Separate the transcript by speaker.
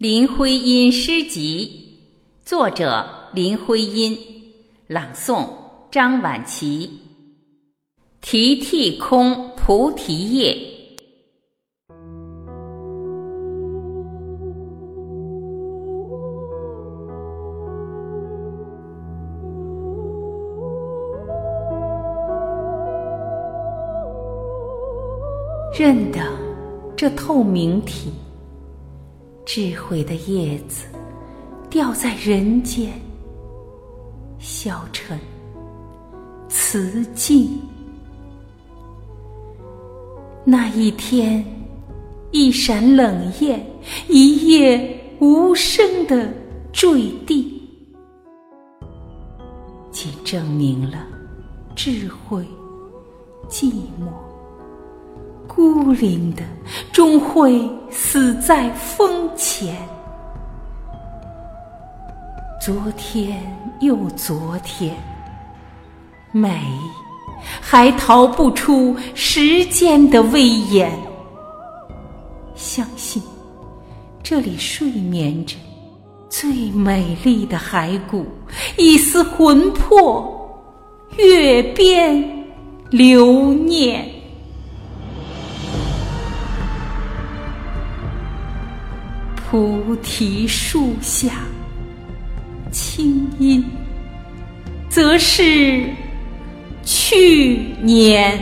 Speaker 1: 林徽因诗集，作者林徽因，朗诵张晚琪。题涕空菩提叶，认得这透明体。智慧的叶子掉在人间，消沉辞尽。那一天，一闪冷焰，一夜无声的坠地，既证明了智慧寂寞。孤零的，终会死在风前。昨天又昨天，美还逃不出时间的威严。相信这里睡眠着最美丽的骸骨，一丝魂魄，月边留念。菩提树下，清音，则是去年。